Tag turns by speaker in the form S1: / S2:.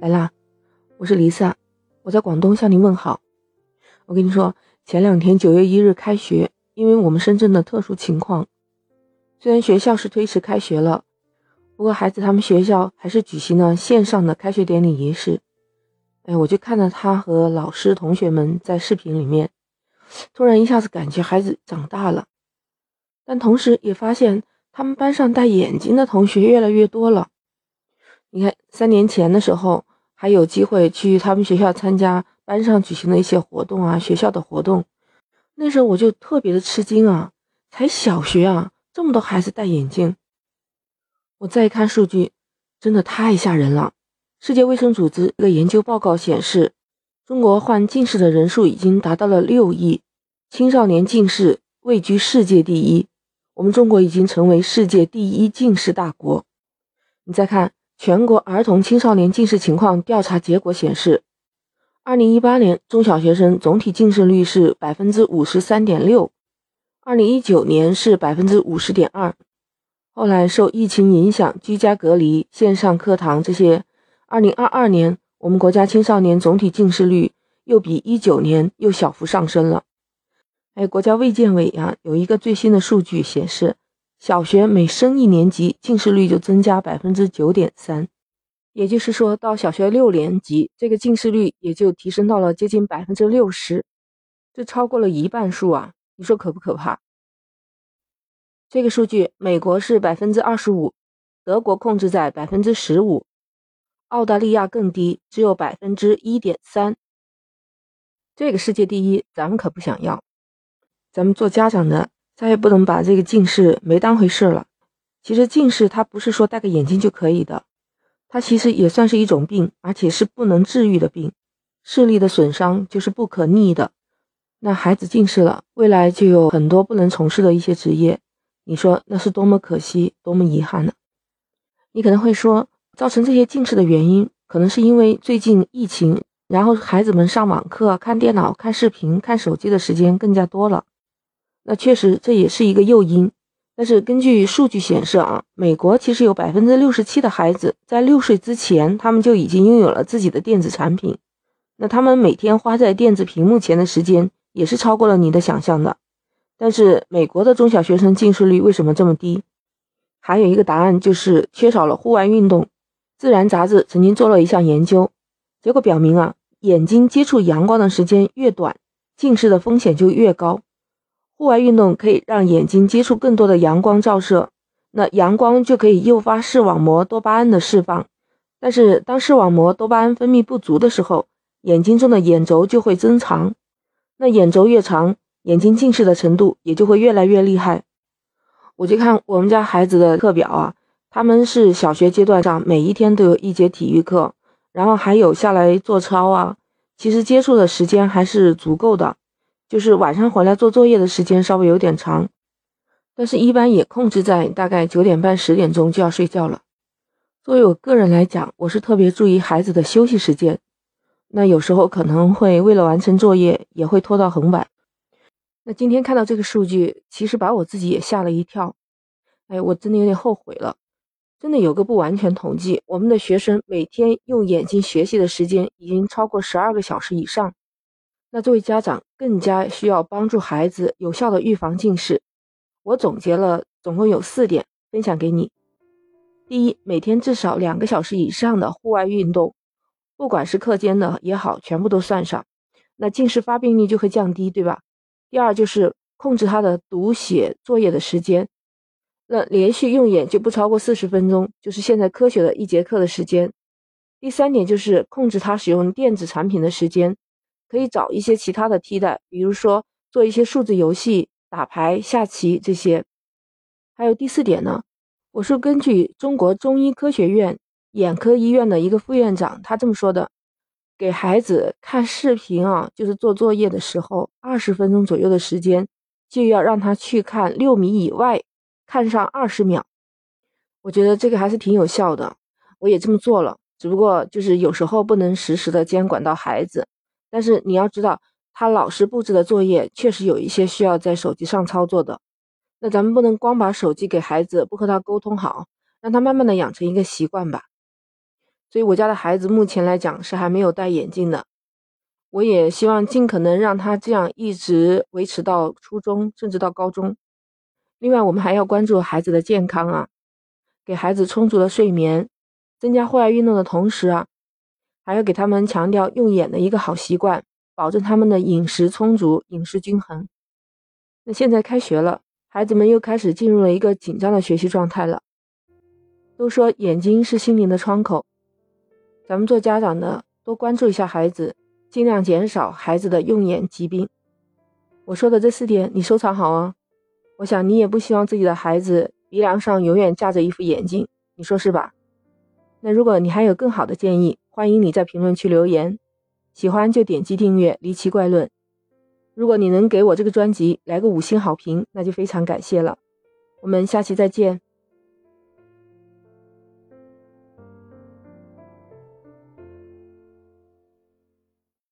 S1: 来啦，我是丽萨，我在广东向您问好。我跟你说，前两天九月一日开学，因为我们深圳的特殊情况，虽然学校是推迟开学了，不过孩子他们学校还是举行了线上的开学典礼仪式。哎，我就看到他和老师、同学们在视频里面，突然一下子感觉孩子长大了，但同时也发现他们班上戴眼镜的同学越来越多了。你看，三年前的时候还有机会去他们学校参加班上举行的一些活动啊，学校的活动，那时候我就特别的吃惊啊，才小学啊，这么多孩子戴眼镜。我再一看数据，真的太吓人了。世界卫生组织一个研究报告显示，中国患近视的人数已经达到了六亿，青少年近视位居世界第一，我们中国已经成为世界第一近视大国。你再看。全国儿童青少年近视情况调查结果显示，二零一八年中小学生总体近视率是百分之五十三点六，二零一九年是百分之五十点二。后来受疫情影响，居家隔离、线上课堂这些，二零二二年我们国家青少年总体近视率又比一九年又小幅上升了。哎，国家卫健委啊有一个最新的数据显示。小学每升一年级，近视率就增加百分之九点三，也就是说到小学六年级，这个近视率也就提升到了接近百分之六十，这超过了一半数啊！你说可不可怕？这个数据，美国是百分之二十五，德国控制在百分之十五，澳大利亚更低，只有百分之一点三。这个世界第一，咱们可不想要。咱们做家长的。再也不能把这个近视没当回事了。其实近视它不是说戴个眼镜就可以的，它其实也算是一种病，而且是不能治愈的病。视力的损伤就是不可逆的。那孩子近视了，未来就有很多不能从事的一些职业，你说那是多么可惜，多么遗憾呢？你可能会说，造成这些近视的原因，可能是因为最近疫情，然后孩子们上网课、看电脑、看视频、看手机的时间更加多了。那确实这也是一个诱因，但是根据数据显示啊，美国其实有百分之六十七的孩子在六岁之前，他们就已经拥有了自己的电子产品。那他们每天花在电子屏幕前的时间也是超过了你的想象的。但是美国的中小学生近视率为什么这么低？还有一个答案就是缺少了户外运动。自然杂志曾经做了一项研究，结果表明啊，眼睛接触阳光的时间越短，近视的风险就越高。户外运动可以让眼睛接触更多的阳光照射，那阳光就可以诱发视网膜多巴胺的释放。但是，当视网膜多巴胺分泌不足的时候，眼睛中的眼轴就会增长。那眼轴越长，眼睛近视的程度也就会越来越厉害。我就看我们家孩子的课表啊，他们是小学阶段上每一天都有一节体育课，然后还有下来做操啊，其实接触的时间还是足够的。就是晚上回来做作业的时间稍微有点长，但是一般也控制在大概九点半十点钟就要睡觉了。作为我个人来讲，我是特别注意孩子的休息时间，那有时候可能会为了完成作业也会拖到很晚。那今天看到这个数据，其实把我自己也吓了一跳，哎，我真的有点后悔了。真的有个不完全统计，我们的学生每天用眼睛学习的时间已经超过十二个小时以上。那作为家长，更加需要帮助孩子有效的预防近视。我总结了，总共有四点分享给你。第一，每天至少两个小时以上的户外运动，不管是课间的也好，全部都算上，那近视发病率就会降低，对吧？第二，就是控制他的读写作业的时间，那连续用眼就不超过四十分钟，就是现在科学的一节课的时间。第三点就是控制他使用电子产品的时间。可以找一些其他的替代，比如说做一些数字游戏、打牌、下棋这些。还有第四点呢，我是根据中国中医科学院眼科医院的一个副院长他这么说的：给孩子看视频啊，就是做作业的时候，二十分钟左右的时间，就要让他去看六米以外，看上二十秒。我觉得这个还是挺有效的，我也这么做了，只不过就是有时候不能实时的监管到孩子。但是你要知道，他老师布置的作业确实有一些需要在手机上操作的。那咱们不能光把手机给孩子，不和他沟通好，让他慢慢的养成一个习惯吧。所以我家的孩子目前来讲是还没有戴眼镜的。我也希望尽可能让他这样一直维持到初中，甚至到高中。另外，我们还要关注孩子的健康啊，给孩子充足的睡眠，增加户外运动的同时啊，还要给他们强调用眼的一个好习惯，保证他们的饮食充足、饮食均衡。那现在开学了，孩子们又开始进入了一个紧张的学习状态了。都说眼睛是心灵的窗口，咱们做家长的多关注一下孩子。尽量减少孩子的用眼疾病。我说的这四点，你收藏好哦。我想你也不希望自己的孩子鼻梁上永远架着一副眼镜，你说是吧？那如果你还有更好的建议，欢迎你在评论区留言。喜欢就点击订阅《离奇怪论》。如果你能给我这个专辑来个五星好评，那就非常感谢了。我们下期再见。